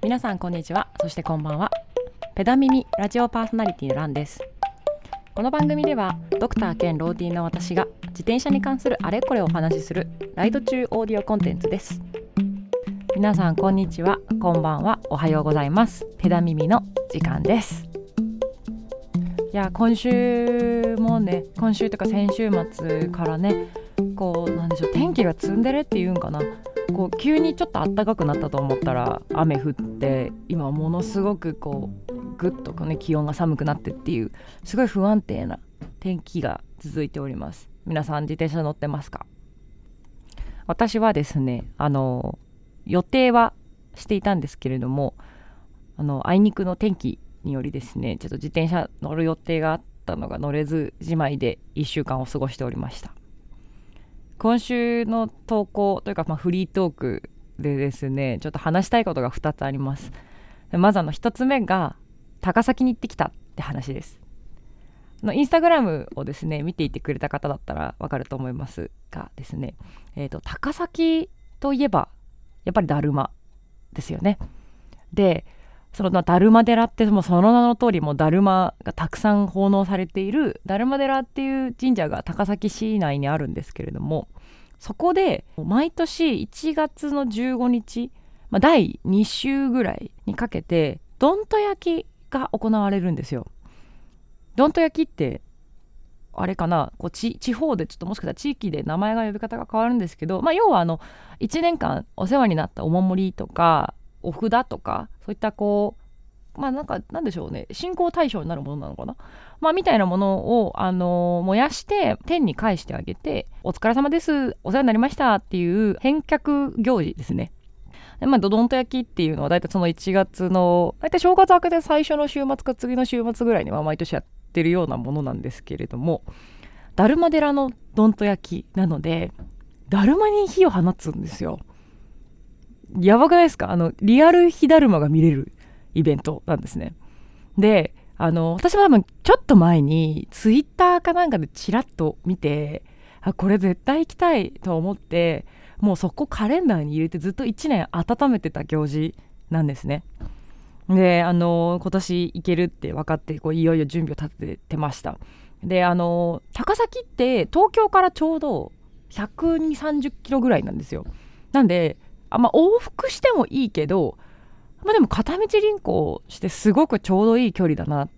皆さんこんにちは。そしてこんばんは。ペダミミラジオパーソナリティのランです。この番組ではドクター兼ローディーの私が自転車に関するあれこれをお話しするライド中オーディオコンテンツです。皆さんこんにちは。こんばんは。おはようございます。ペダミミの時間です。いや今週もね今週とか先週末からねこうなんでしょう天気がツンデレっていうんかな。こう急にちょっと暖かくなったと思ったら雨降って今ものすごくこうぐっとこう、ね、気温が寒くなってっていうすごい不安定な天気が続いております。皆さん自転車乗ってますか？私はですねあの予定はしていたんですけれどもあのあいにくの天気によりですねちょっと自転車乗る予定があったのが乗れずじまいで1週間を過ごしておりました。今週の投稿というか、まあ、フリートークでですねちょっと話したいことが2つあります。まずあの1つ目が高崎に行ってきたって話です。のインスタグラムをですね見ていてくれた方だったらわかると思いますがですね、えーと、と高崎といえばやっぱりだるまですよね。でそのだるま寺ってもうその名の通りもうだるまがたくさん奉納されているだるま寺っていう神社が高崎市内にあるんですけれどもそこで毎年1月の15日、まあ、第2週ぐらいにかけてどんと焼きが行われるんですよ。どんと焼きってあれかなこう地方でちょっともしかしたら地域で名前が呼び方が変わるんですけど、まあ、要はあの1年間お世話になったお守りとかお札とかそういったこうまあなんかなんでしょうね。信仰対象になるものなのかな。まあみたいなものをあの、燃やして天に返してあげてお疲れ様ですお世話になりましたっていう返却行事ですね。でまあ、どどんと焼きっていうのは大体その1月の大体正月明けで最初の週末か次の週末ぐらいには毎年やってるようなものなんですけれどもだるま寺のどんと焼きなのでだるまに火を放つんですよ。やばくないですか？あのリアル火だるまが見れるイベントなんですね。であの私も多分ちょっと前にツイッターかなんかでチラッと見てあこれ絶対行きたいと思ってもうそこカレンダーに入れてずっと1年温めてた行事なんですね。であの今年行けるって分かってこういよいよ準備を立ててました。であの高崎って東京からちょうど12030キロぐらいなんですよ。なんであまあ、往復してもいいけど、まあ、でも片道輪行してすごくちょうどいい距離だなっ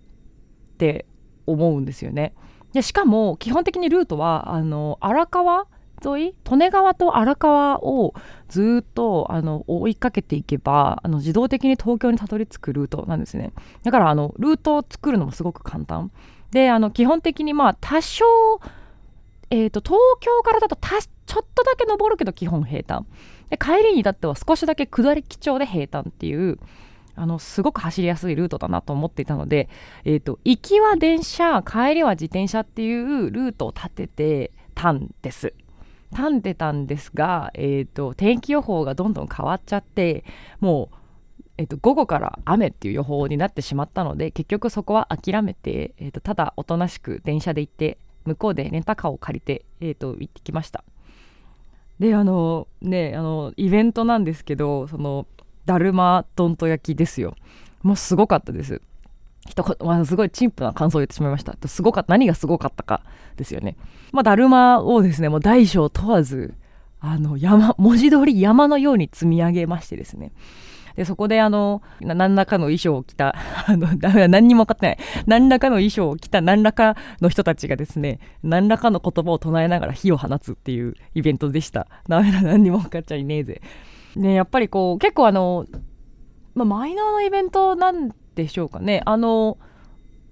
て思うんですよね。でしかも基本的にルートはあの荒川沿い利根川と荒川をずっとあの追いかけていけばあの自動的に東京にたどり着くルートなんですね。だからあのルートを作るのもすごく簡単。であの基本的にまあ多少えーと、東京からだとちょっとだけ登るけど基本平坦。で帰りに至っては少しだけ下り基調で平坦っていうあのすごく走りやすいルートだなと思っていたので、えーと、行きは電車帰りは自転車っていうルートを立ててたんです。立んでたんですが、えーと、天気予報がどんどん変わっちゃってもうえーと、午後から雨っていう予報になってしまったので結局そこは諦めて、えーとただおとなしく電車で行って向こうでレンタカーを借りて、えーと、行ってきましたであのねあのイベントなんですけどそのだるまどんと焼きですよ。もうすごかったです。一言、まあ、すごい陳腐な感想を言ってしまいました。すごかった。何がすごかったかですよね。まあだるまをですねもう大小問わずあの山文字通り山のように積み上げましてですね。でそこであの何らかの衣装を着た あの何にも分かってない。何らかの衣装を着た何らかの人たちがですね何らかの言葉を唱えながら火を放つっていうイベントでした。ダメだ何にも分かっちゃいねえぜ。ねやっぱりこう結構あの、まあ、マイナーなイベントなんでしょうかね。あの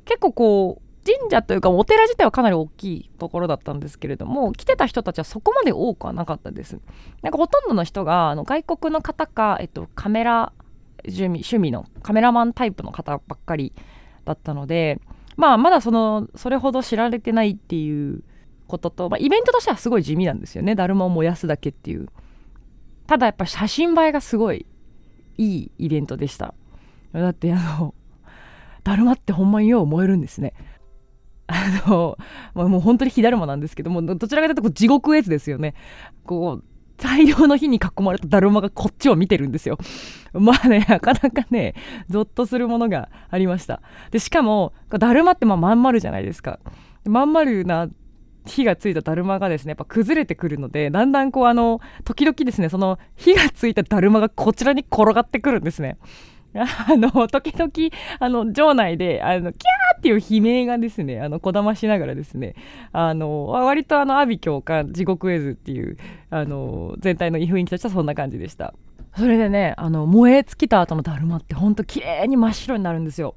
結構こう神社というかお寺自体はかなり大きいところだったんですけれども来てた人たちはそこまで多くはなかったです。なんかほとんどの人があの外国の方か、えっと、カメラ趣味趣味のカメラマンタイプの方ばっかりだったのでまあまだそのそれほど知られてないっていうことと、まあ、イベントとしてはすごい地味なんですよね。だるまを燃やすだけっていう。ただやっぱ写真映えがすごいいいイベントでした。だってあのだるまってほんまによう燃えるんですね。あの、ま、もう本当に火だるまなんですけどもどちらかというとこう地獄絵図ですよねこう大量の火に囲まれただるまがこっちを見てるんですよ。まあね、なかなかね、ゾッとするものがありました。で、しかも、だるまってまあまん丸じゃないですか。まん丸な火がついただるまがですねやっぱ崩れてくるのでだんだんこうあの時々ですねその火がついただるまがこちらに転がってくるんですね。あの時々あの場内であのキャーっていう悲鳴がですねあのこだましながらですねあの割とあの阿鼻教官地獄絵図っていうあの全体の雰囲気としてはそんな感じでした。それでねあの燃え尽きた後のだるまってほんと綺麗に真っ白になるんですよ。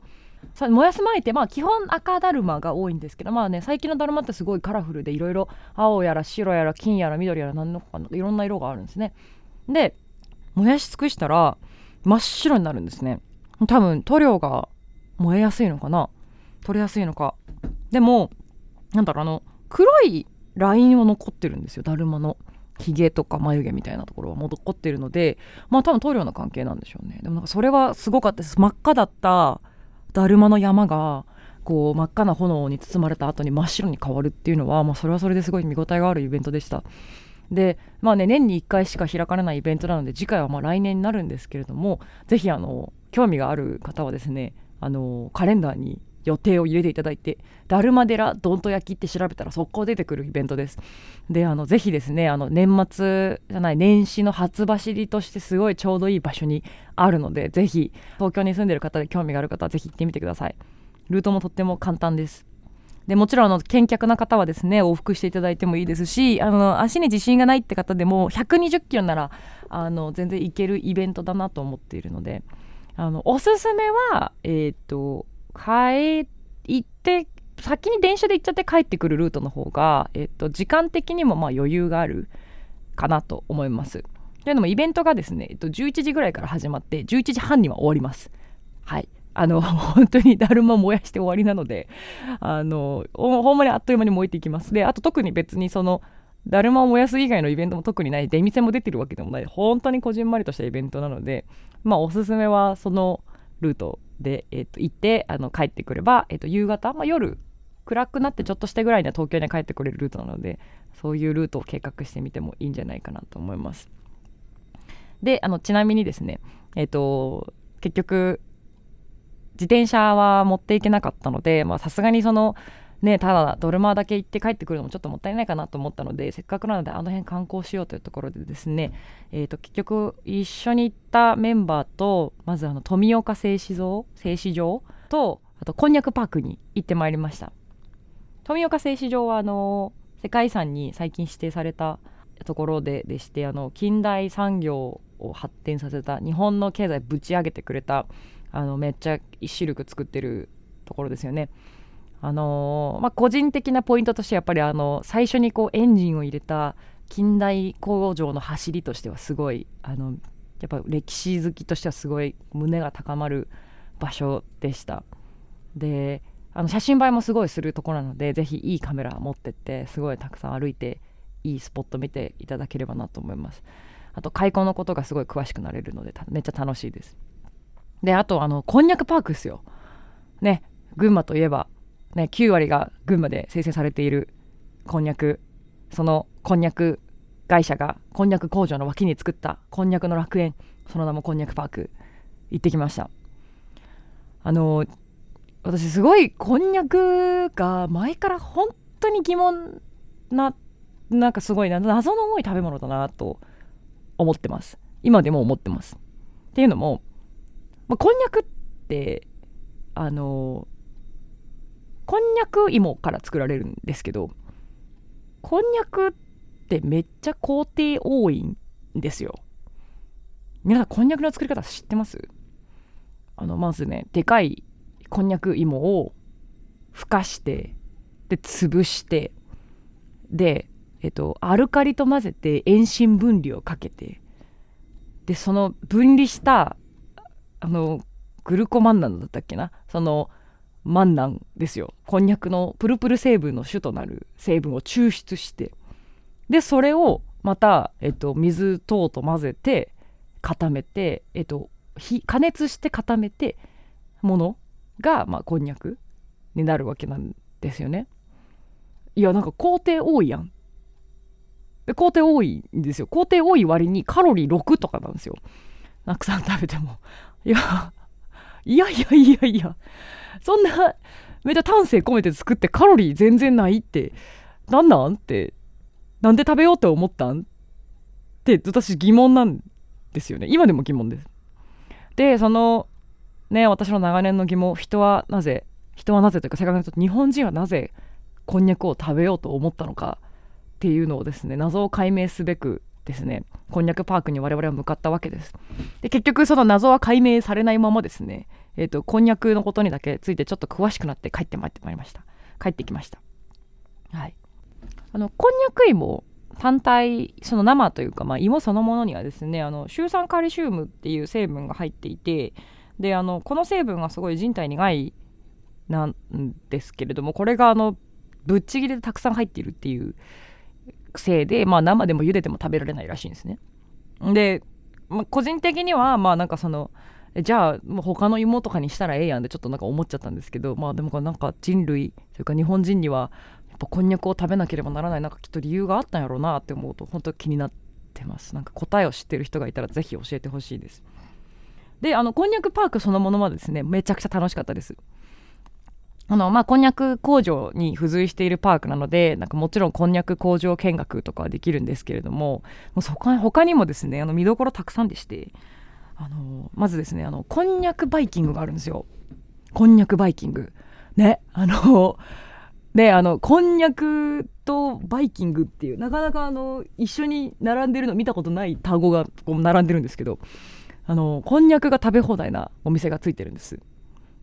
燃やす前ってまあ基本赤だるまが多いんですけどまあね最近のだるまってすごいカラフルでいろいろ青やら白やら金やら緑やら何のかいろんな色があるんですね。で燃やし尽くしたら真っ白になるんですね。多分塗料が燃えやすいのかな？取れやすいのか。でもなんだろうあの黒いラインは残ってるんですよ。だるまのひげとか眉毛みたいなところは残ってるのでまあ多分塗料の関係なんでしょうね。でもなんかそれはすごかったです。真っ赤だっただるまの山がこう真っ赤な炎に包まれた後に真っ白に変わるっていうのは、まあ、それはそれですごい見応えがあるイベントでした。でまあね年に1回しか開かれないイベントなので次回はま来年になるんですけれどもぜひあの興味がある方はですねあのカレンダーに予定を入れていただいて「だるま寺どんと焼き」って調べたら速攻出てくるイベントです。であのぜひですねあの年末じゃない年始の初走りとしてすごいちょうどいい場所にあるのでぜひ東京に住んでる方で興味がある方はぜひ行ってみてください。ルートもとっても簡単です。でもちろんあの見客な方はですね往復していただいてもいいですしあの足に自信がないって方でも120キロならあの全然行けるイベントだなと思っているのであのおすすめはえっ、ー、と帰って先に電車で行っちゃって帰ってくるルートの方が、えっと、時間的にもま余裕があるかなと思います。というのもイベントがですね、えっと、11時ぐらいから始まって11時半には終わります。はいあの 本当にだるま燃やして終わりなのであのほんまにあっという間に燃えていきますであと特に別にそのだるまを燃やす以外のイベントも特にない出店も出てるわけでもない本当にこじんまりとしたイベントなのでまあおすすめはそのルートで、えー、と行ってあの帰ってくれば、えー、と夕方、まあ、夜暗くなってちょっとしてぐらいには東京に帰ってくれるルートなのでそういうルートを計画してみてもいいんじゃないかなと思います。であのちなみにですねえっ、ー、と結局自転車は持っていけなかったのでさすがにそのねただドルマだけ行って帰ってくるのもちょっともったいないかなと思ったのでせっかくなのであの辺観光しようというところでですね、えー、と結局一緒に行ったメンバーとまずあの富岡製糸場製糸場とあとこんにゃくパークに行ってまいりました。富岡製糸場はあの世界遺産に最近指定されたところででしてあの近代産業を発展させた日本の経済ぶち上げてくれたあのめっちゃシルク作ってるところですよね。あのー、まあ、個人的なポイントとしてやっぱりあの最初にこうエンジンを入れた近代工場の走りとしてはすごいあのやっぱ歴史好きとしてはすごい胸が高まる場所でした。であの写真映えもすごいするとこなのでぜひいいカメラ持ってってすごいたくさん歩いていいスポット見ていただければなと思います。あと開墾のことがすごい詳しくなれるのでめっちゃ楽しいです。であとあのこんにゃくパークですよ。ね群馬といえばね、9割が群馬で生成されているこんにゃく。そのこんにゃく会社がこんにゃく工場の脇に作ったこんにゃくの楽園その名もこんにゃくパーク。行ってきました。あの私すごいこんにゃくが前から本当に疑問ななんかすごいな謎の多い食べ物だなと思ってます。今でも思ってます。っていうのも、まあ、こんにゃくってあのこんにゃく芋から作られるんですけどこんにゃくってめっちゃ工程多いんですよ。皆さんこんにゃくの作り方知ってます？あのまずねでかいこんにゃく芋をふかしてで潰してでえっとアルカリと混ぜて遠心分離をかけてでその分離したあのグルコマンナンだったっけな？その万難ですよ。こんにゃくのプルプル成分の主となる成分を抽出して。でそれをまた、えっと、水等と混ぜて固めて、えっと、加熱して固めてものが、まあ、こんにゃくになるわけなんですよね。いやなんか工程多いやん。で工程多いんですよ。工程多い割にカロリー6とかなんですよ。たくさん食べても。いやいやいやいやいやそんなめっちゃ丹精込めて作ってカロリー全然ないってなんなんってなんで食べようって思ったんって私疑問なんですよね。今でも疑問です。でそのね私の長年の疑問人はなぜ人はなぜというか正確に言うと日本人はなぜこんにゃくを食べようと思ったのかっていうのをですね謎を解明すべくですね。こんにゃくパークに我々は向かったわけです。で結局その謎は解明されないままですね。えっ、ー、とこんにゃくのことにだけついてちょっと詳しくなって帰ってまいりました。帰ってきました。はい。あのこんにゃく芋単体その生というか、まあ、芋そのものにはですねあのシュウ酸カルシウムっていう成分が入っていてであのこの成分がすごい人体に害なんですけれどもこれがあのぶっちぎりでたくさん入っているっていうせいで、まあ、生でも茹でても食べられないらしいんですね。で、まあ、個人的にはまあなんかそのじゃあもう他の芋とかにしたらええやんってちょっとなんか思っちゃったんですけどまあでもなんか人類というか日本人にはやっぱこんにゃくを食べなければならないなんかきっと理由があったんやろうなって思うと本当気になってます。なんか答えを知ってる人がいたらぜひ教えてほしいです。であのこんにゃくパークそのものはですねめちゃくちゃ楽しかったです。あのまあこんにゃく工場に付随しているパークなのでなんかもちろんこんにゃく工場見学とかはできるんですけれどももうそこ他にもですねあの見どころたくさんでしてあのまずですねあのこんにゃくバイキングがあるんですよ。こんにゃくバイキング。ねあのであのこんにゃくとバイキングっていうなかなかあの一緒に並んでるの見たことない単語がこう並んでるんですけどあのこんにゃくが食べ放題なお店がついてるんです。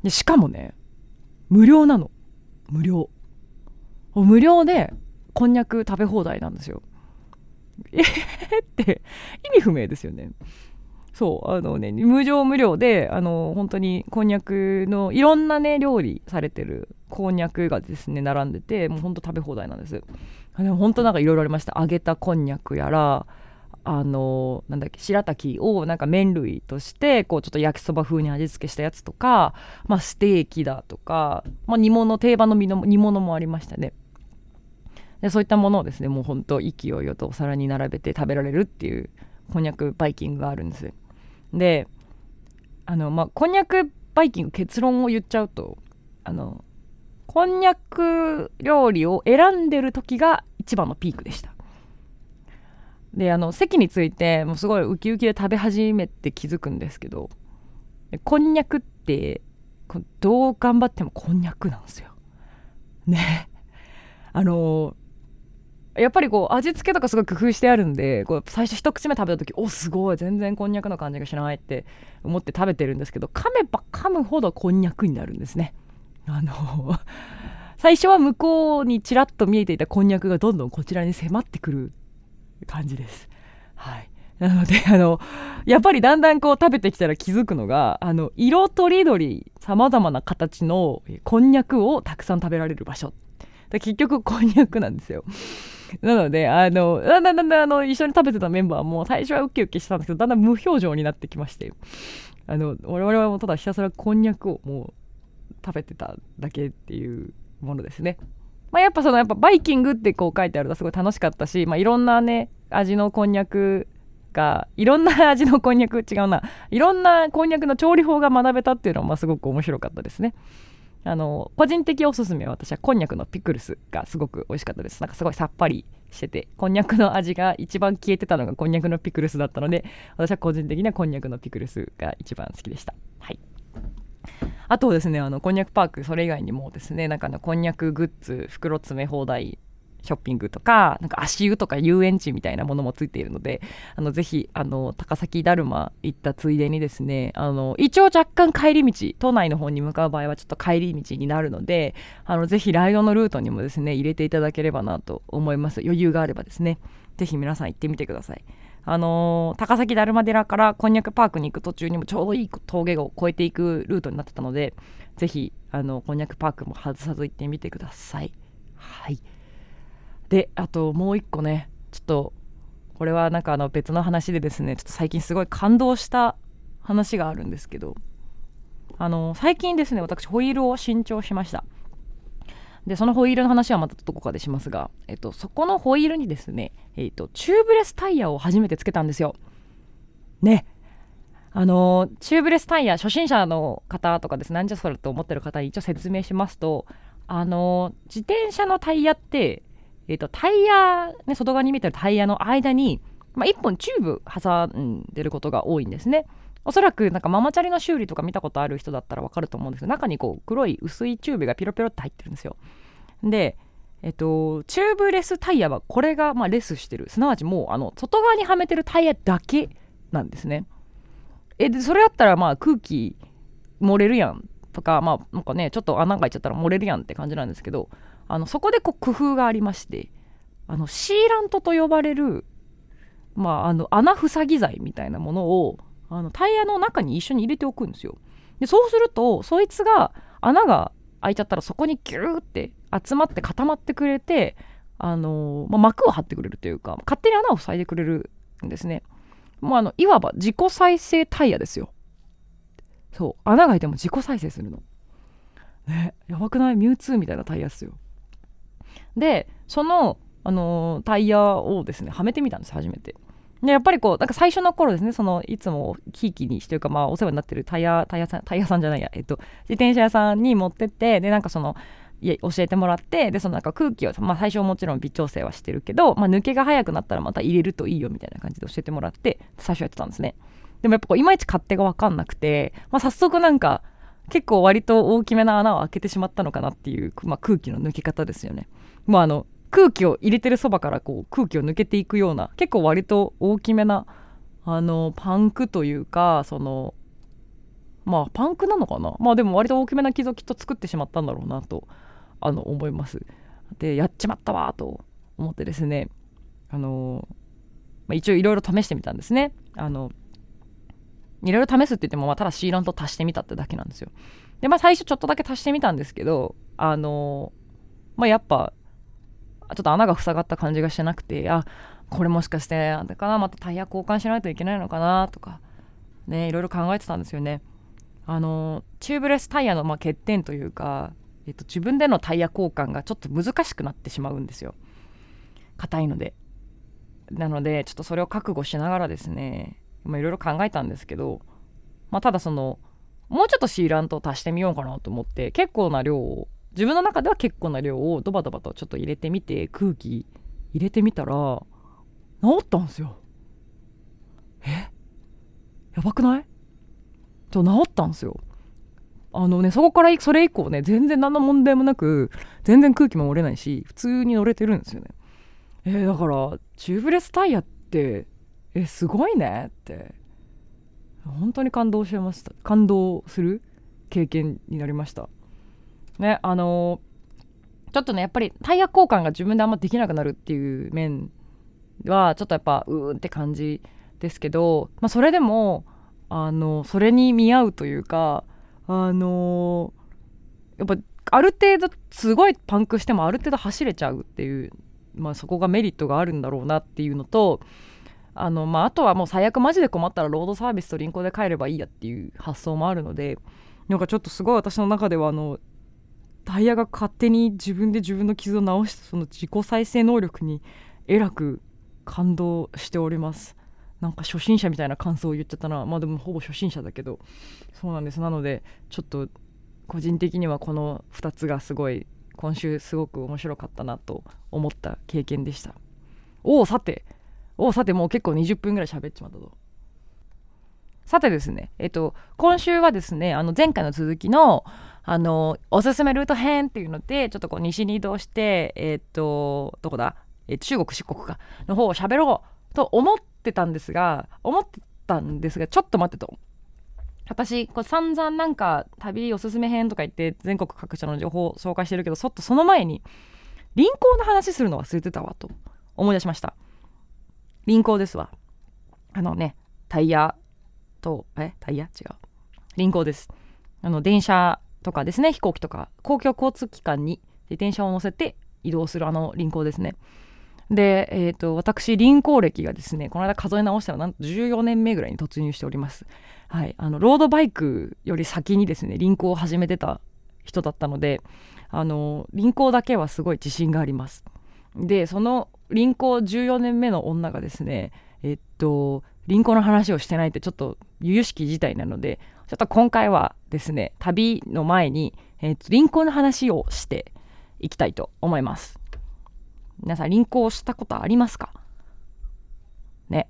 でしかもね無料なの。無料。無料でこんにゃく食べ放題なんですよ。えって意味不明ですよね。そうあのね無料無料であの本当にこんにゃくのいろんなね料理されてるこんにゃくがですね並んでてもうほんと食べ放題なんです。でも本当なんかいろいろありました。揚げたこんにゃくやらあのなんだっけ白滝をなんか麺類としてこうちょっと焼きそば風に味付けしたやつとか、まあ、ステーキだとか、まあ、煮物定番の煮物もありましたね。でそういったものをですねもうほんと勢いよとお皿に並べて食べられるっていうこんにゃくバイキングがあるんですであのまあこんにゃくバイキング結論を言っちゃうとあのこんにゃく料理を選んでる時が一番のピークでした。であの席についてもうすごいウキウキで食べ始めて気づくんですけどこんにゃくってどう頑張ってもこんにゃくなんですよ。ね。あのやっぱりこう味付けとかすごい工夫してあるんでこう最初一口目食べた時おすごい全然こんにゃくの感じがしないって思って食べてるんですけど噛めば噛むほどこんにゃくになるんですね。あの 最初は向こうにちらっと見えていたこんにゃくがどんどんこちらに迫ってくる感じです。はい。なので あのやっぱりだんだんこう食べてきたら気づくのがあの色とりどりさまざまな形のこんにゃくをたくさん食べられる場所。で結局こんにゃくなんですよ。なのであのだんだんだんだんあの一緒に食べてたメンバーも最初はウキウキしてたんですけどだんだん無表情になってきましてあの我々はもうただひたすらこんにゃくをもう食べてただけっていうものですね。まあ、やっぱそのやっぱバイキングってこう書いてあるとすごい楽しかったし、まあ、いろんなね味のこんにゃくがいろんな 味のこんにゃく違うな。いろんなこんにゃくの調理法が学べたっていうのはまあすごく面白かったですね。あの個人的おすすめは私はこんにゃくのピクルスがすごく美味しかったです。なんかすごいさっぱりしててこんにゃくの味が一番消えてたのがこんにゃくのピクルスだったので私は個人的にはこんにゃくのピクルスが一番好きでした。はい。あとですねあのこんにゃくパークそれ以外にもですねなんかのこんにゃくグッズ袋詰め放題ショッピングとかなんか足湯とか遊園地みたいなものもついているのであのぜひあの高崎だるま行ったついでにですねあの一応若干帰り道都内の方に向かう場合はちょっと帰り道になるのであのぜひライドのルートにもですね入れていただければなと思います。余裕があればですね。ぜひ皆さん行ってみてください。あのー、高崎だるま寺からこんにゃくパークに行く途中にもちょうどいい峠を越えていくルートになってたのでぜひあのこんにゃくパークも外さず行ってみてください。はい。であともう一個ねちょっとこれはなんかあの別の話でですねちょっと最近すごい感動した話があるんですけどあの最近ですね私ホイールを新調しました。でそのホイールの話はまたどこかでしますが、えっと、そこのホイールにですね、えっと、チューブレスタイヤを初めてつけたんですよ。ねあのチューブレスタイヤ初心者の方とかですなんじゃそれと思ってる方に一応説明しますとあの自転車のタイヤって、えっと、タイヤ、ね、外側に見てるタイヤの間に、まあ、1本チューブ挟んでることが多いんですね。おそらくなんかママチャリの修理とか見たことある人だったらわかると思うんですけど中にこう黒い薄いチューブがピロピロって入ってるんですよ。でえっと、チューブレスタイヤはこれがまあレスしてるすなわちもうあの外側にはめてるタイヤだけなんですね。えでそれだったらまあ空気漏れるやんとかまあなんかねちょっと穴が開いちゃったら漏れるやんって感じなんですけどあのそこでこう工夫がありましてあのシーラントと呼ばれる、まあ、あの穴塞ぎ剤みたいなものをあのタイヤの中に一緒に入れておくんですよ。でそうするとそいつが穴が開いちゃったらそこにギューって集まって固まってくれて、あのまあ、膜を張ってくれるというか勝手に穴を塞いでくれるんですね。もうあのいわば自己再生タイヤですよ。そう穴が開いても自己再生するの。ねやばくない？ミュウツーみたいなタイヤっすよ。でその、あのー、タイヤをですねはめてみたんです初めて。でやっぱりこうなんか最初の頃ですねそのいつもひいきにしてるかまあお世話になってるタイヤタイヤさんタイヤさんじゃないやえっと自転車屋さんに持ってってでなんかそのい教えてもらってでそのなんか空気を、まあ、最初もちろん微調整はしてるけど、まあ、抜けが早くなったらまた入れるといいよみたいな感じで教えてもらって最初やってたんですね。でもやっぱこういまいち勝手が分かんなくて、まあ、早速なんか結構割と大きめな穴を開けてしまったのかなっていう、まあ、空気の抜け方ですよね。もうあの空気を入れてるそばからこう空気を抜けていくような結構割と大きめなあのパンクというかそのまあパンクなのかな？まあでも割と大きめな傷をきっと作ってしまったんだろうなとあの思います。でやっちまったわと思ってですねあの、まあ、一応いろいろ試してみたんですね。あのいろいろ試すって言っても、まあ、ただシーラント足してみたってだけなんですよ。でまあ最初ちょっとだけ足してみたんですけどあのまあやっぱちょっと穴が塞がった感じがしてなくてあこれもしかしてあれかなまたタイヤ交換しないといけないのかなとかねいろいろ考えてたんですよね。あのチューブレスタイヤのま欠点というか、えっと、自分でのタイヤ交換がちょっと難しくなってしまうんですよ。硬いので。なのでちょっとそれを覚悟しながらですねいろいろ考えたんですけど、まあ、ただそのもうちょっとシーラントを足してみようかなと思って結構な量を自分の中では結構な量をドバドバとちょっと入れてみて空気入れてみたら治ったんですよ。え？やばくない？ちょ治ったんですよ。あのねそこからそれ以降ね全然何の問題もなく全然空気も漏れないし普通に乗れてるんですよね。えー、だからチューブレスタイヤってえすごいね？って。本当に感動しました。感動する経験になりました。ねあのちょっとねやっぱりタイヤ交換が自分であんまできなくなるっていう面はちょっとやっぱうーんって感じですけど、まあ、それでもあのそれに見合うというかあのやっぱある程度すごいパンクしてもある程度走れちゃうっていう、まあ、そこがメリットがあるんだろうなっていうのとあの、まあ、あとはもう最悪マジで困ったらロードサービスとリンクで帰ればいいやっていう発想もあるのでなんかちょっとすごい私の中ではあのタイヤが勝手に自分で自分の傷を治したその自己再生能力にえらく感動しておりますなんか初心者みたいな感想を言っちゃったな。まあでもほぼ初心者だけどそうなんです。なのでちょっと個人的にはこの2つがすごい今週すごく面白かったなと思った経験でした。おおさて。おおさてもう結構20分ぐらい喋っちまったとさてですねえっと今週はですねあの前回の続きのあのおすすめルート編っていうのでちょっとこう西に移動してえっ、とどこだ、えー、中国四国か。の方を喋ろうと思ってたんですが思ってたんですがちょっと待ってと。私こう散々なんか旅おすすめ編とか言って全国各地の情報を紹介してるけどちょっとその前に輪行の話するの忘れてたわと思い出しました。輪行ですわ。あのねタイヤとえ？タイヤ？違う。輪行です。あの電車とかですね飛行機とか公共交通機関に自転車を乗せて移動するあの輪行ですね。で、えーと、私輪行歴がですねこの間数え直したらなんと14年目ぐらいに突入しております。はいあのロードバイクより先にですね輪行を始めてた人だったのであの輪行だけはすごい自信があります。でその輪行14年目の女がですねえっと輪行の話をしてないってちょっと由々しき事態なのでちょっと今回はですね旅の前に、えっと、輪行の話をしていきたいと思います。皆さん輪行したことありますか？ね。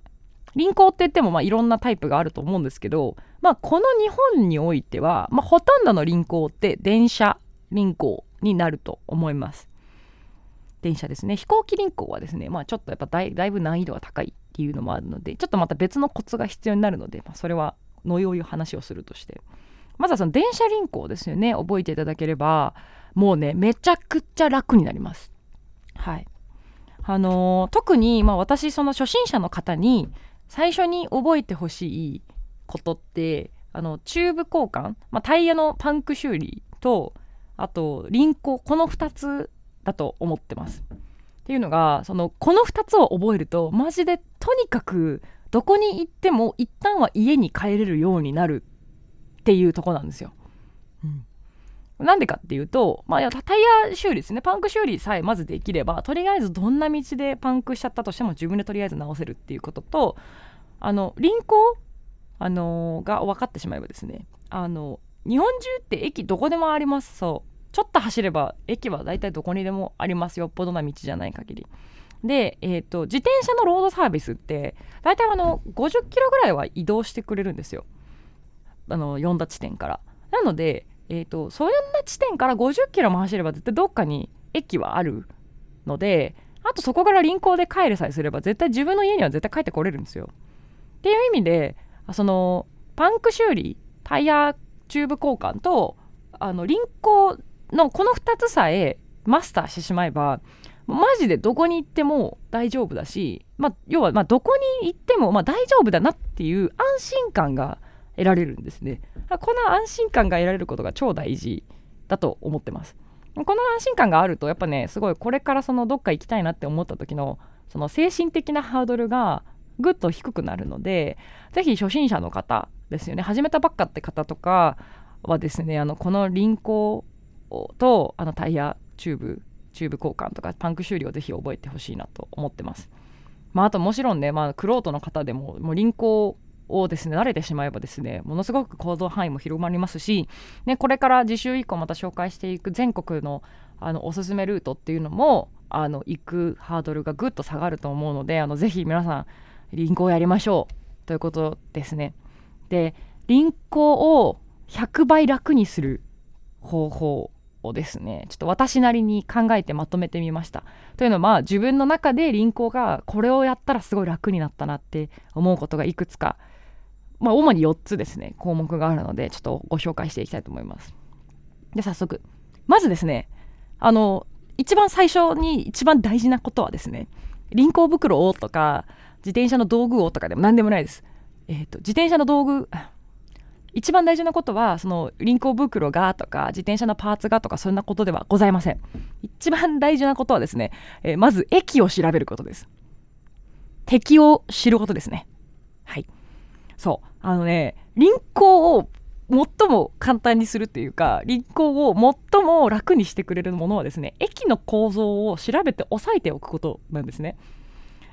輪行って言ってもまあいろんなタイプがあると思うんですけど、まあ、この日本においては、まあ、ほとんどの輪行って電車輪行になると思います。電車ですね。飛行機輪行はですね、まあ、ちょっとやっぱだいだいぶ難易度が高いっていうのもあるのでちょっとまた別のコツが必要になるので、まあ、それはのよういう話をするとして。まずはその電車輪行ですよね。覚えていただければもうねめちゃくちゃ楽になります。はい。あのー、特に、まあ、私その初心者の方に最初に覚えてほしいことってあのチューブ交換、まあ、タイヤのパンク修理とあと輪行この2つだと思ってます。っていうのがそのこの2つを覚えるとマジでとにかくどこに行っても一旦は家に帰れるようになるっていうとこなんですよ。うん。なんでかっていうと、まあ、タイヤ修理ですね。パンク修理さえまずできればとりあえずどんな道でパンクしちゃったとしても自分でとりあえず直せるっていうこととあの輪行、あのー、が分かってしまえばですねあの日本中って駅どこでもあります。そうちょっと走れば駅は大体どこにでもありますよっぽどな道じゃない限り。で、えーと、自転車のロードサービスって大体あの50キロぐらいは移動してくれるんですよ。あの4田地点から。なのでえーと、そんな地点から50キロも走れば絶対どっかに駅はあるのであとそこから輪行で帰るさえすれば絶対自分の家には絶対帰ってこれるんですよ。っていう意味でそのパンク修理タイヤチューブ交換とあの輪行のこの2つさえマスターしてしまえばマジでどこに行っても大丈夫だし、まあ、要はまどこに行ってもま大丈夫だなっていう安心感が得られるんですね。この安心感が得られることが超大事だと思ってます。この安心感があるとやっぱねすごいこれからそのどっか行きたいなって思った時のその精神的なハードルがぐっと低くなるので是非初心者の方ですよね。始めたばっかって方とかはですねあのこの輪行とあのタイヤチューブチューブ交換とかパンク修理をぜひ覚えてほしいなと思ってます。まあ、あともちろんね、まあ、クロートの方でももう輪行をですね慣れてしまえばですねものすごく行動範囲も広まりますし、ね、これから次週以降また紹介していく全国のあのおすすめルートっていうのもあの行くハードルがぐっと下がると思うのであのぜひ皆さん輪行やりましょうということですね。で輪行を100倍楽にする方法をですね。ちょっと私なりに考えてまとめてみました。というのは自分の中で輪行がこれをやったらすごい楽になったなって思うことがいくつかまあ、主に4つですね。項目があるのでちょっとご紹介していきたいと思います。で早速。まずですねあの一番最初に一番大事なことはですね輪行袋をとか自転車の道具をとかでも何でもないです。えっ、ー、と自転車の道具一番大事なことはその輪行袋がとか自転車のパーツがとかそんなことではございません。一番大事なことはですね、えー、まず駅を調べることです。敵を知ることですね。はい。そう。あのね輪行を最も簡単にするっていうか輪行を最も楽にしてくれるものはですね駅の構造を調べて押さえておくことなんですね。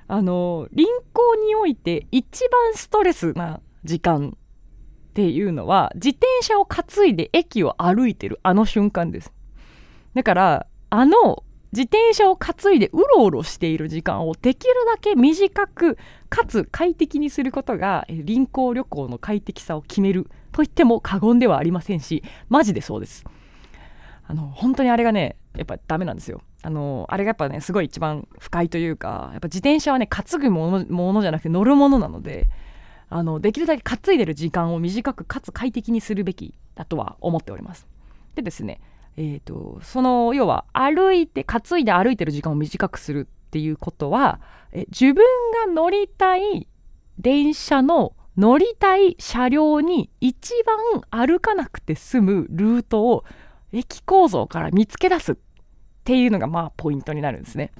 あの輪行において一番ストレスな時間っていうのは自転車を担いで駅を歩いてるあの瞬間です。だからあの自転車を担いでうろうろしている時間をできるだけ短くかつ快適にすることが輪行旅行の快適さを決めると言っても過言ではありませんしマジでそうですあの本当にあれがねやっぱダメなんですよあのあれがやっぱねすごい一番不快というかやっぱ自転車はね担ぐものものじゃなくて乗るものなのであのできるだけ担いでる時間を短くかつ快適にするべきだとは思っておりますでですねえーと、その要は歩いて担いで歩いてる時間を短くするっていうことはえ自分が乗りたい電車の乗りたい車両に一番歩かなくて済むルートを駅構造から見つけ出すっていうのがまあポイントになるんですね。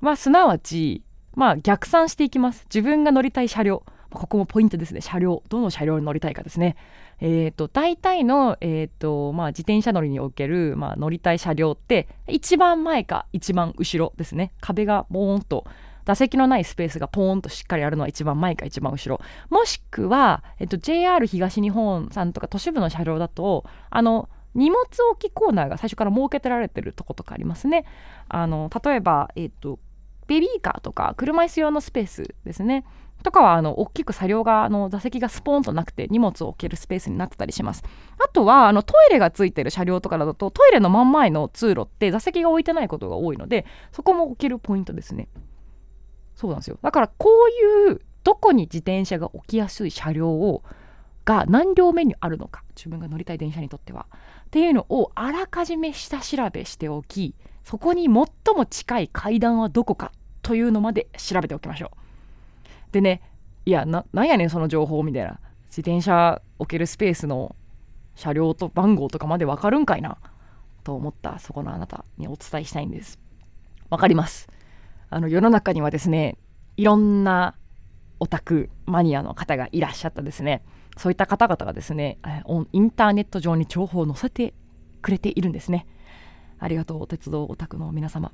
まあすなわちまあ逆算していきます。自分が乗りたい車両ここもポイントですね。車両どの車両に乗りたいかですね。えーと、大体の、えーとまあ、自転車乗りにおける、まあ、乗りたい車両って一番前か一番後ろですね。壁がボーンと座席のないスペースがポーンとしっかりあるのは一番前か一番後ろ。もしくは、えっと、JR 東日本さんとか都市部の車両だとあの荷物置きコーナーが最初から設けてられてるとことかありますね。あの例えば、えっと、ベビーカーとか車椅子用のスペースですね。とかはあの大きく車両があの座席がスポーンとなくて荷物を置けるスペースになってたりします。あとはあのトイレがついてる車両とかだとトイレの真ん前の通路って座席が置いてないことが多いのでそこも置けるポイントですね。そうなんですよ。だからこういうどこに自転車が置きやすい車両をが何両目にあるのか自分が乗りたい電車にとっては。っていうのをあらかじめ下調べしておきそこに最も近い階段はどこかというのまで調べておきましょう。でねいやななんやねんその情報みたいな。自転車置けるスペースの車両と番号とかまでわかるんかいな。と思ったそこのあなたにお伝えしたいんです。わかります。あの世の中にはですねいろんなオタクマニアの方がいらっしゃったですね。そういった方々がですねインターネット上に情報を載せてくれているんですね。ありがとう鉄道オタクの皆様。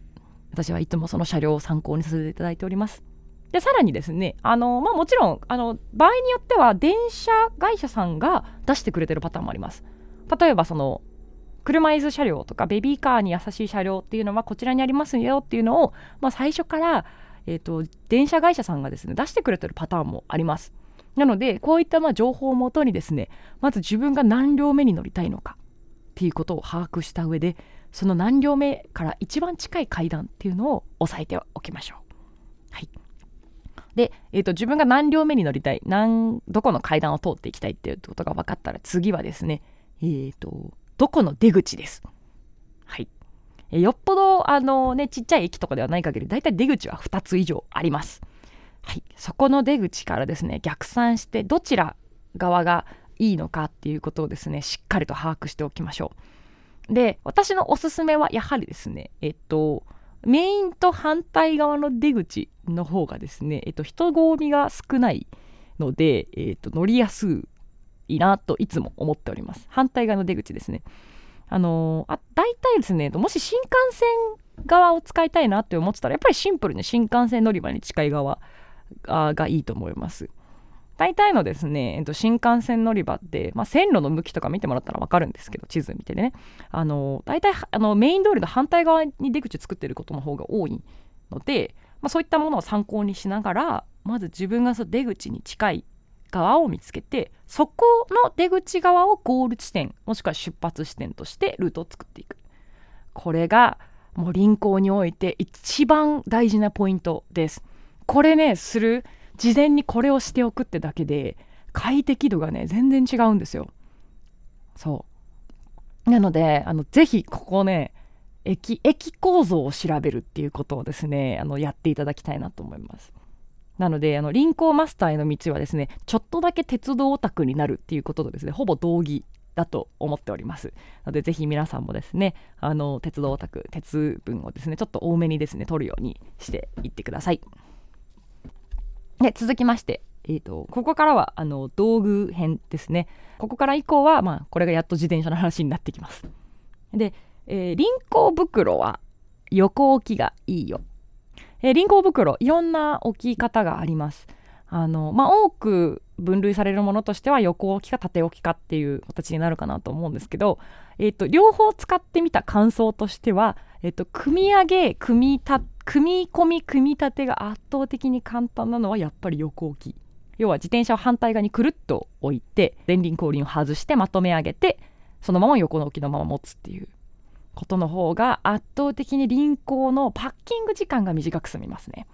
私はいつもその車両を参考にさせていただいております。でさらにですねあの、まあ、もちろんあの場合によっては電車会社さんが出してくれてるパターンもあります。例えばその車椅子車両とかベビーカーに優しい車両っていうのはこちらにありますよっていうのを、まあ、最初から、えーと、電車会社さんがですね出してくれてるパターンもあります。なのでこういったまあ情報をもとにですねまず自分が何両目に乗りたいのかっていうことを把握した上でその何両目から一番近い階段っていうのを押さえておきましょう。はい。で、えーと、自分が何両目に乗りたい何どこの階段を通っていきたいっていうことが分かったら次はですね、えーと、どこの出口です。はい、えー、よっぽどあの、ね、ちっちゃい駅とかではない限りだいたい出口は2つ以上あります。はい、そこの出口からですね逆算してどちら側がいいのかっていうことをですねしっかりと把握しておきましょう。で私のおすすめはやはりですねえっとメインと反対側の出口の方がですね、えっと、人混みが少ないので、えっと、乗りやすいなといつも思っております。反対側の出口ですね。あのー、あ大体ですね、もし新幹線側を使いたいなって思ってたら、やっぱりシンプルに新幹線乗り場に近い側がいいと思います。大体のですね、えっと、新幹線乗り場って、まあ、線路の向きとか見てもらったら分かるんですけど地図見てね。あの大体あのメイン通りの反対側に出口作ってることの方が多いので、まあ、そういったものを参考にしながらまず自分がその出口に近い側を見つけてそこの出口側をゴール地点もしくは出発地点としてルートを作っていく。これがもう輪行において一番大事なポイントです。これねする事前にこれをしておくってだけで快適度がね全然違うんですよ。そう。なのであのぜひここね駅駅構造を調べるっていうことをですねあのやっていただきたいなと思います。なのであの輪行マスターへの道はですねちょっとだけ鉄道オタクになるっていうこととですねほぼ同義だと思っております。のでぜひ皆さんもですねあの鉄道オタク鉄分をですねちょっと多めにですね取るようにしていってください。で続きまして、えーと、ここからはあの道具編ですね。ここから以降は、まあ、これがやっと自転車の話になってきます。で、えー、輪行袋は横置きがいいよ、えー、輪行袋いろんな置き方があります。あのまあ多く分類されるものとしては横置きか縦置きかっていう形になるかなと思うんですけど、えーと、両方使ってみた感想としては、えーと組み上げ組み立て組み込み組み立てが圧倒的に簡単なのはやっぱり横置き要は自転車を反対側にくるっと置いて前輪後輪を外してまとめ上げてそのまま横の置きのまま持つっていうことの方が圧倒的に輪行のパッキング時間が短く済みますね。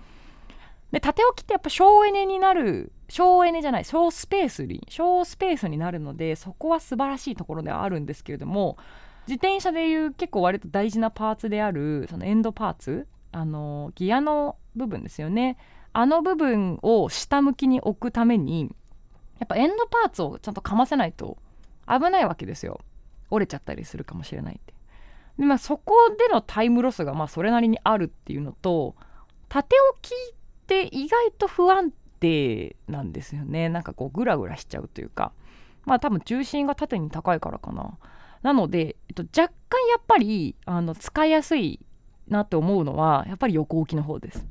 で縦置きってやっぱ省エネになる省エネじゃない省スペースに省スペースになるのでそこは素晴らしいところではあるんですけれども自転車でいう結構割と大事なパーツであるそのエンドパーツあのギアの部分ですよね。あの部分を下向きに置くためにやっぱエンドパーツをちゃんとかませないと危ないわけですよ。折れちゃったりするかもしれないって。で、まあ、そこでのタイムロスがまあそれなりにあるっていうのと縦置きって意外と不安てなんですよね。なんかこうグラグラしちゃうというか。まあ多分重心が縦に高いからかな。なので、えっと、若干やっぱりあの使いやすいなって思うのはやっぱり横置きの方です。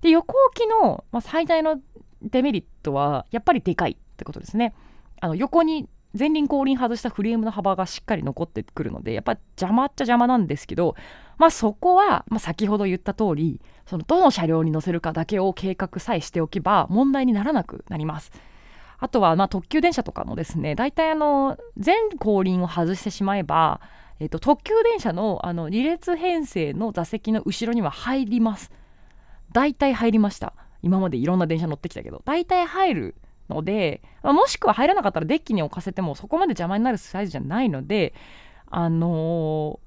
で横置きの、まあ、最大のデメリットはやっぱりでかいってことですね。あの横に前輪後輪外したフレームの幅がしっかり残ってくるのでやっぱ邪魔っちゃ邪魔なんですけどまあそこは、まあ、先ほど言った通りそのどの車両に乗せるかだけを計画さえしておけば問題にならなくなります。あとはまあ特急電車とかもですね大体あの全後輪を外してしまえば、えー、と特急電車のあの2列編成の座席の後ろには入ります。大体入りました。今までいろんな電車乗ってきたけど。大体入るので、まあ、もしくは入らなかったらデッキに置かせてもそこまで邪魔になるサイズじゃないのであの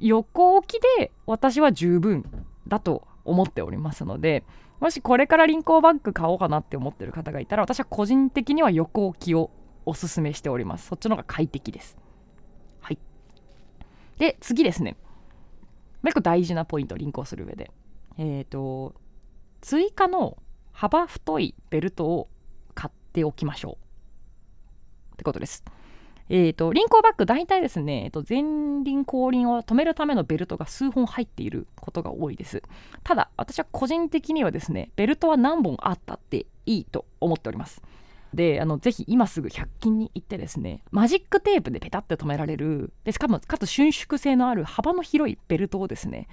ー、横置きで私は十分だと思っておりますのでもしこれから輪行バッグ買おうかなって思ってる方がいたら私は個人的には横置きをおすすめしております。そっちの方が快適です。で次ですね。もう一個大事なポイント輪行する上で。えっ、ー、と追加の幅太いベルトを買っておきましょう。ってことです。えーと、輪行バッグ大体ですね、えーと、前輪後輪を止めるためのベルトが数本入っていることが多いです。ただ私は個人的にはですねベルトは何本あったっていいと思っております。であのぜひ今すぐ100均に行ってですねマジックテープでペタッて止められるでしかもかつ伸縮性のある幅の広いベルトをですね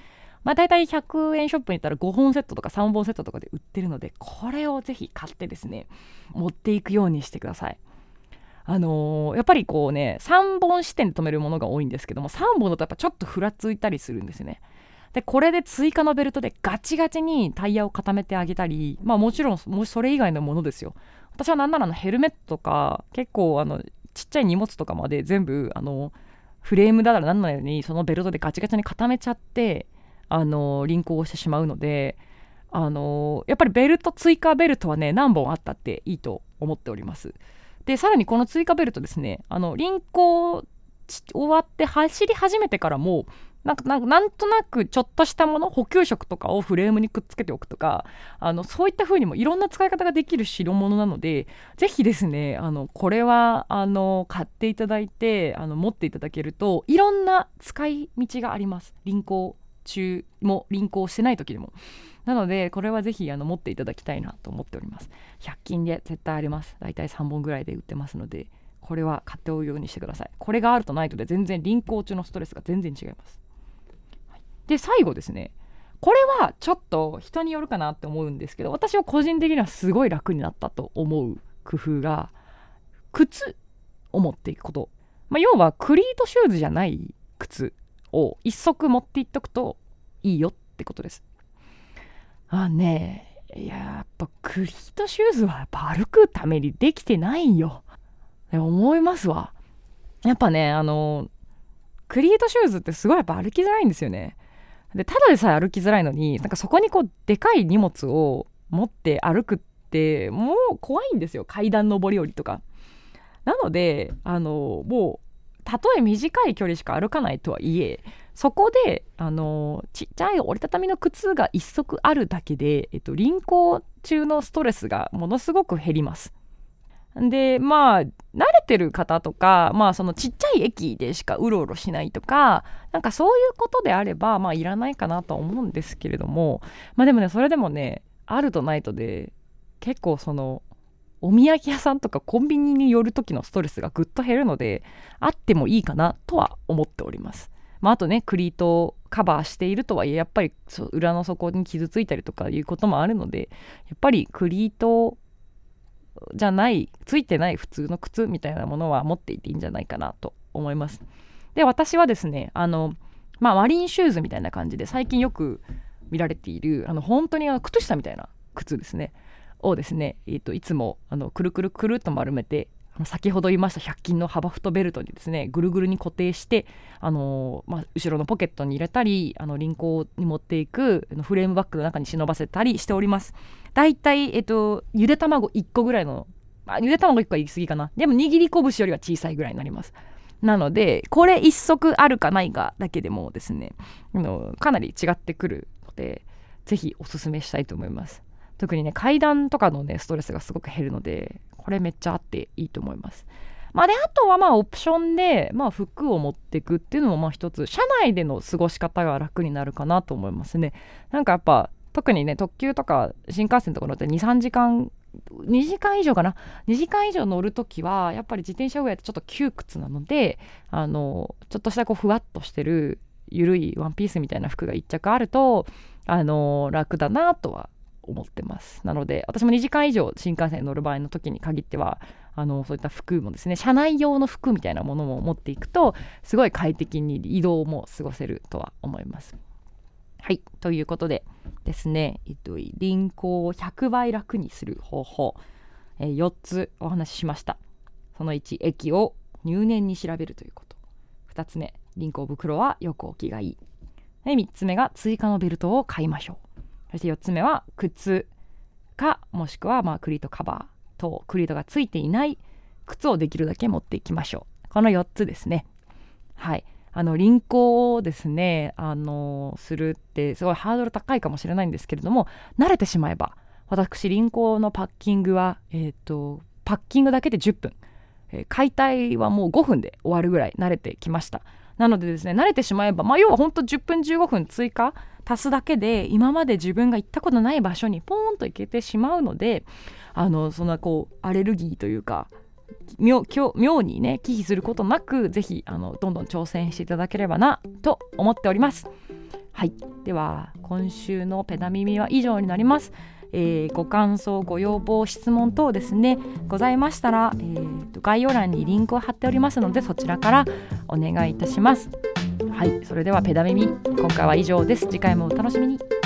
まあ、大体100円ショップに行ったら5本セットとか3本セットとかで売ってるのでこれをぜひ買ってですね持っていくようにしてください。あのー、やっぱりこうね3本視点で止めるものが多いんですけども3本だとやっぱちょっとふらついたりするんですね。でこれで追加のベルトでガチガチにタイヤを固めてあげたりまあもちろんもそれ以外のものですよ私は何ならのヘルメットとか結構あのちっちゃい荷物とかまで全部あのフレームだからなんないようにそのベルトでガチガチに固めちゃってあの輪行をしてしまうのであのやっぱりベルト追加ベルトはね何本あったっていいと思っております。でさらにこの追加ベルトですねあの輪行終わって走り始めてからもなんかなんとなくちょっとしたもの補給色とかをフレームにくっつけておくとかあのそういった風にもいろんな使い方ができる代物なのでぜひですねあのこれはあの買っていただいてあの持っていただけるといろんな使い道があります。輪行中も輪行してない時でも。なのでこれはぜひあの持っていただきたいなと思っております。100均で絶対あります。だいたい3本ぐらいで売ってますのでこれは買っておくようにしてください。これがあるとないとで全然輪行中のストレスが全然違います、で最後ですねこれはちょっと人によるかなって思うんですけど私は個人的にはすごい楽になったと思う工夫が靴を持っていくこと、まあ、要はクリートシューズじゃない靴を一足持っていっとくといいよってことです。あねいややっぱクリートシューズはやっぱ歩くためにできてないよ。思いますわ。やっぱねあのクリートシューズってすごいやっぱ歩きづらいんですよね。でただでさえ歩きづらいのになんかそこにこうでかい荷物を持って歩くってもう怖いんですよ階段上り下りとか。なのであのもたとえ短い距離しか歩かないとはいえそこであのちっちゃい折りたたみの靴が1足あるだけで、えっと、輪行中のストレスがものすごく減ります。でまあ慣れてる方とかまあそのちっちゃい駅でしかうろうろしないとかなんかそういうことであればまあいらないかなとは思うんですけれどもまあでもねそれでもねあるとないとで結構そのお土産屋さんとかコンビニに寄る時のストレスがぐっと減るのであってもいいかなとは思っております。まあ、あとねクリートをカバーしているとはいえやっぱり裏の底に傷ついたりとかいうこともあるのでやっぱりクリートじゃないついてない普通の靴みたいなものは持っていていいんじゃないかなと思います。で私はですねあのまあマリンシューズみたいな感じで最近よく見られているあの本当にあの靴下みたいな靴ですねをですね、えーと、いつもあのくるくるくるっと丸めて先ほど言いました100均の幅太ベルトにですねぐるぐるに固定して、あのー、まあ、後ろのポケットに入れたりあの輪行に持っていくフレームバッグの中に忍ばせたりしております。だいたい、えっ、と、ゆで卵1個ぐらいの、まあ、ゆで卵1個は言い過ぎかな。でも握り拳よりは小さいぐらいになります。なのでこれ1足あるかないかだけでもですねあのかなり違ってくるのでぜひおすすめしたいと思います。特にね階段とかのねストレスがすごく減るのでこれめっちゃあっていいと思います。まあであとはまあオプションで、まあ、服を持っていくっていうのもまあ一つ車内での過ごし方が楽になるかなと思いますね。なんかやっぱ特にね特急とか新幹線とか乗って23時間2時間以上かな？2時間以上乗るときはやっぱり自転車ウェアってちょっと窮屈なのであのちょっとしたこうふわっとしてるゆるいワンピースみたいな服が1着あるとあの楽だなとは思ってます。なので私も2時間以上新幹線に乗る場合の時に限ってはあのそういった服もですね車内用の服みたいなものも持っていくとすごい快適に移動も過ごせるとは思います。はいということでですね、えっと、輪行を100倍楽にする方法、えー、4つお話ししました。その1液を入念に調べるということ。2つ目輪行袋はよく置きがいい。で3つ目が追加のベルトを買いましょう。そして4つ目は靴かもしくはまあクリートカバーとクリートがついていない靴をできるだけ持っていきましょう。この4つですね。はい。あの輪行をですねあのするってすごいハードル高いかもしれないんですけれども慣れてしまえば私輪行のパッキングは、えーと、パッキングだけで10分、えー、解体はもう5分で終わるぐらい慣れてきました。なのでですね慣れてしまえば、まあ、要はほんと10分15分追加足すだけで今まで自分が行ったことない場所にポーンと行けてしまうのであのそんなこうアレルギーというか妙妙にね忌避することなくぜひあのどんどん挑戦していただければなと思っております。はい。では今週のペダ耳は以上になります。えー、ご感想ご要望質問等ですねございましたら、えーと、概要欄にリンクを貼っておりますのでそちらからお願いいたします。はいそれではペダ耳今回は以上です。次回もお楽しみに。